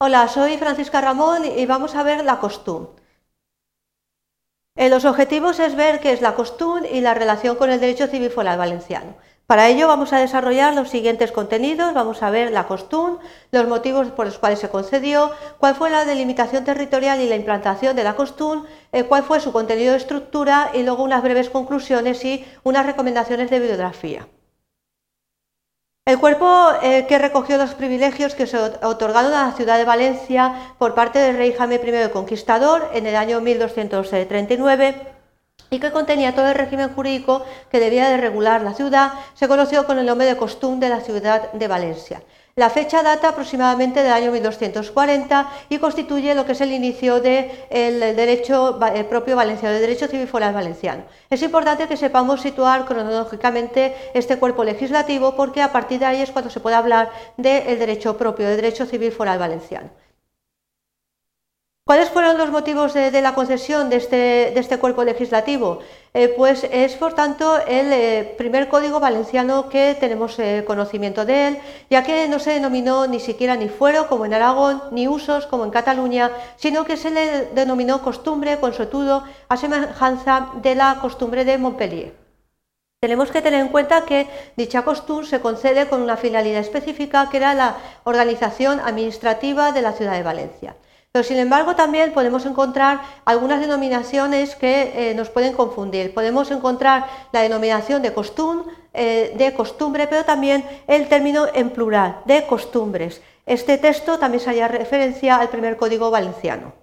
Hola, soy Francisca Ramón y vamos a ver la costumbre. Eh, los objetivos es ver qué es la costumbre y la relación con el derecho civil foral valenciano. Para ello vamos a desarrollar los siguientes contenidos, vamos a ver la costumbre, los motivos por los cuales se concedió, cuál fue la delimitación territorial y la implantación de la costumbre, eh, cuál fue su contenido de estructura y luego unas breves conclusiones y unas recomendaciones de bibliografía. El cuerpo eh, que recogió los privilegios que se otorgaron a la ciudad de Valencia por parte del rey Jaime I el Conquistador en el año 1239 y que contenía todo el régimen jurídico que debía de regular la ciudad, se conoció con el nombre de costumbre de la ciudad de Valencia. La fecha data aproximadamente del año 1240 y constituye lo que es el inicio del derecho propio valenciano, el derecho civil foral valenciano. Es importante que sepamos situar cronológicamente este cuerpo legislativo porque a partir de ahí es cuando se puede hablar del derecho propio, del derecho civil foral valenciano. ¿Cuáles fueron los motivos de, la concesión de este, este cuerpo legislativo? Eh, pues es, por tanto, el eh, primer código valenciano que tenemos eh, conocimiento de él, ya que no se denominó ni siquiera ni fuero, como en Aragón, ni usos, como en Cataluña, sino que se le denominó costumbre, consuetudo, a semejanza de la costumbre de Montpellier. Tenemos que tener en cuenta que dicha costumbre se concede con una finalidad específica, que era la organización administrativa de la ciudad de Valencia. Pero sin embargo también podemos encontrar algunas denominaciones que eh, nos pueden confundir. Podemos encontrar la denominación de costumbre, eh, de costumbre, pero también el término en plural, de costumbres. Este texto también se haría referencia al primer código valenciano.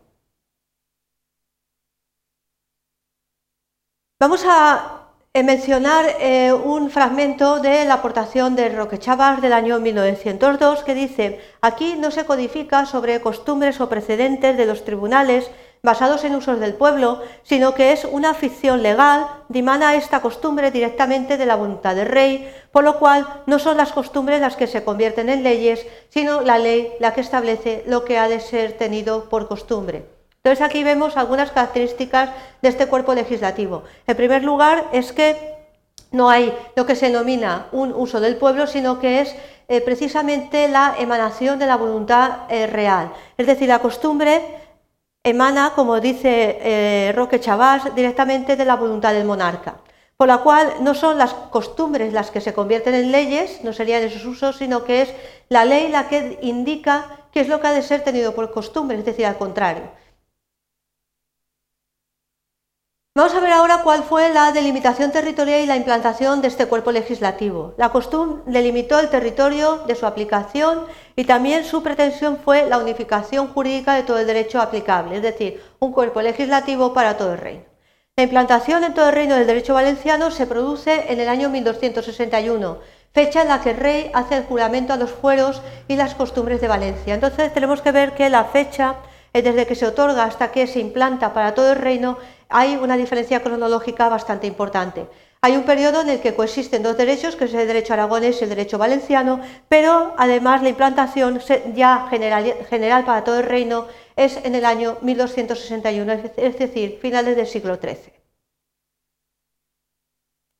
Vamos a mencionar eh, un fragmento de la aportación de Roque Chavas del año 1902 que dice, aquí no se codifica sobre costumbres o precedentes de los tribunales basados en usos del pueblo, sino que es una ficción legal, dimana esta costumbre directamente de la voluntad del rey, por lo cual no son las costumbres las que se convierten en leyes, sino la ley la que establece lo que ha de ser tenido por costumbre. Entonces aquí vemos algunas características de este cuerpo legislativo. En primer lugar es que no hay lo que se denomina un uso del pueblo, sino que es eh, precisamente la emanación de la voluntad eh, real. Es decir, la costumbre emana, como dice eh, Roque Chavás, directamente de la voluntad del monarca. Por la cual no son las costumbres las que se convierten en leyes, no serían esos usos, sino que es la ley la que indica qué es lo que ha de ser tenido por costumbre, es decir, al contrario. Vamos a ver ahora cuál fue la delimitación territorial y la implantación de este cuerpo legislativo. La costumbre delimitó el territorio de su aplicación y también su pretensión fue la unificación jurídica de todo el derecho aplicable, es decir, un cuerpo legislativo para todo el reino. La implantación en todo el reino del derecho valenciano se produce en el año 1261, fecha en la que el rey hace el juramento a los fueros y las costumbres de Valencia. Entonces tenemos que ver que la fecha desde que se otorga hasta que se implanta para todo el reino, hay una diferencia cronológica bastante importante. Hay un periodo en el que coexisten dos derechos, que es el derecho aragonés y el derecho valenciano, pero además la implantación ya general, para todo el reino es en el año 1261, es decir, finales del siglo XIII.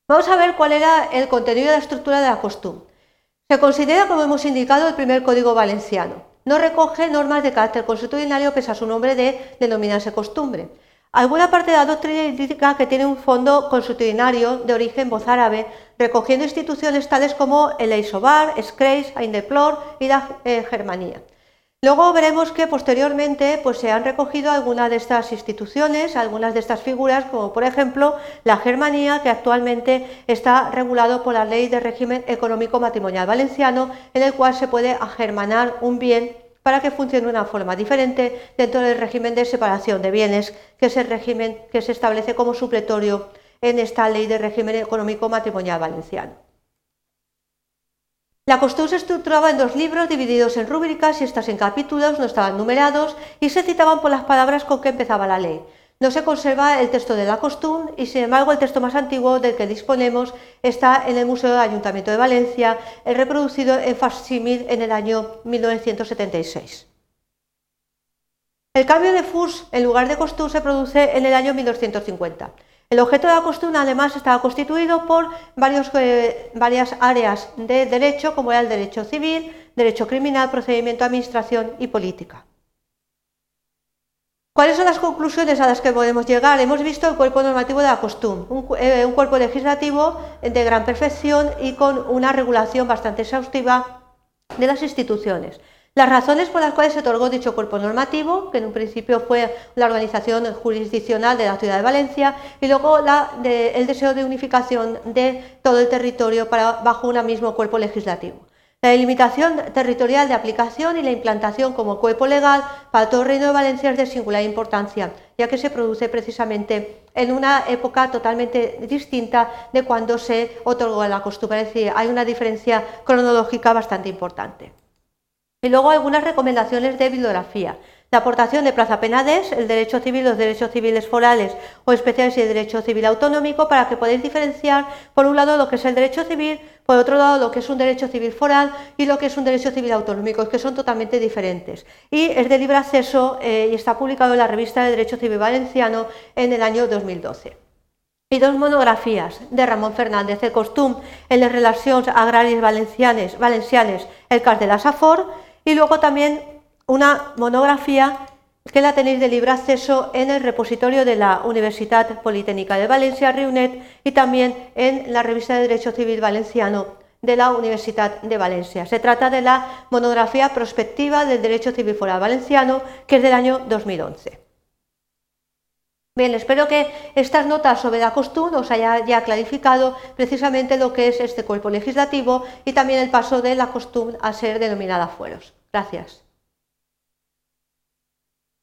Vamos a ver cuál era el contenido de la estructura de la costumbre. Se considera, como hemos indicado, el primer código valenciano no recoge normas de carácter constitucional pese a su nombre de denominarse costumbre. Alguna parte de la doctrina indica que tiene un fondo constitucionario de origen voz árabe, recogiendo instituciones tales como el Eisobar, Screis, Aindeplor y la eh, Germanía. Luego veremos que posteriormente pues, se han recogido algunas de estas instituciones, algunas de estas figuras, como por ejemplo la Germanía, que actualmente está regulado por la Ley de Régimen Económico Matrimonial Valenciano, en el cual se puede agermanar un bien para que funcione de una forma diferente dentro del régimen de separación de bienes, que es el régimen que se establece como supletorio en esta Ley de Régimen Económico Matrimonial Valenciano. La costumbre se estructuraba en dos libros divididos en rúbricas y estas en capítulos, no estaban numerados y se citaban por las palabras con que empezaba la ley. No se conserva el texto de la costumbre y sin embargo el texto más antiguo del que disponemos está en el Museo del Ayuntamiento de Valencia, reproducido en facsímil en el año 1976. El cambio de FUS en lugar de costumbre se produce en el año 1250. El objeto de la costumbre además estaba constituido por varios, eh, varias áreas de derecho, como era el derecho civil, derecho criminal, procedimiento, administración y política. ¿Cuáles son las conclusiones a las que podemos llegar? Hemos visto el cuerpo normativo de la costumbre, eh, un, cuerpo legislativo de gran perfección y con una regulación bastante exhaustiva de las instituciones. Las razones por las cuales se otorgó dicho cuerpo normativo, que en un principio fue la organización jurisdiccional de la ciudad de Valencia, y luego el deseo de unificación de todo el territorio bajo un mismo cuerpo legislativo. La delimitación territorial de aplicación y la implantación como cuerpo legal para todo el Reino de Valencia es de singular importancia, ya que se produce precisamente en una época totalmente distinta de cuando se otorgó la costumbre, es decir, hay una diferencia cronológica bastante importante. Y luego algunas recomendaciones de bibliografía. La aportación de Plaza Penades, el derecho civil, los derechos civiles forales o especiales y el derecho civil autonómico, para que podáis diferenciar, por un lado, lo que es el derecho civil, por otro lado, lo que es un derecho civil foral y lo que es un derecho civil autonómico, que son totalmente diferentes. Y es de libre acceso eh, y está publicado en la revista de Derecho Civil Valenciano en el año 2012 y dos monografías de Ramón Fernández de Costum en las relaciones agrarias valencianes, valencianes el cas de la Safor, y luego también una monografía que la tenéis de libre acceso en el repositorio de la Universidad Politécnica de Valencia, RIUNET, y también en la revista de Derecho Civil Valenciano de la Universidad de Valencia. Se trata de la monografía prospectiva del Derecho Civil Foral Valenciano, que es del año 2011. Bien, espero que estas notas sobre la costumbre os haya ya clarificado precisamente lo que es este cuerpo legislativo y también el paso de la costumbre a ser denominada fueros. Gracias.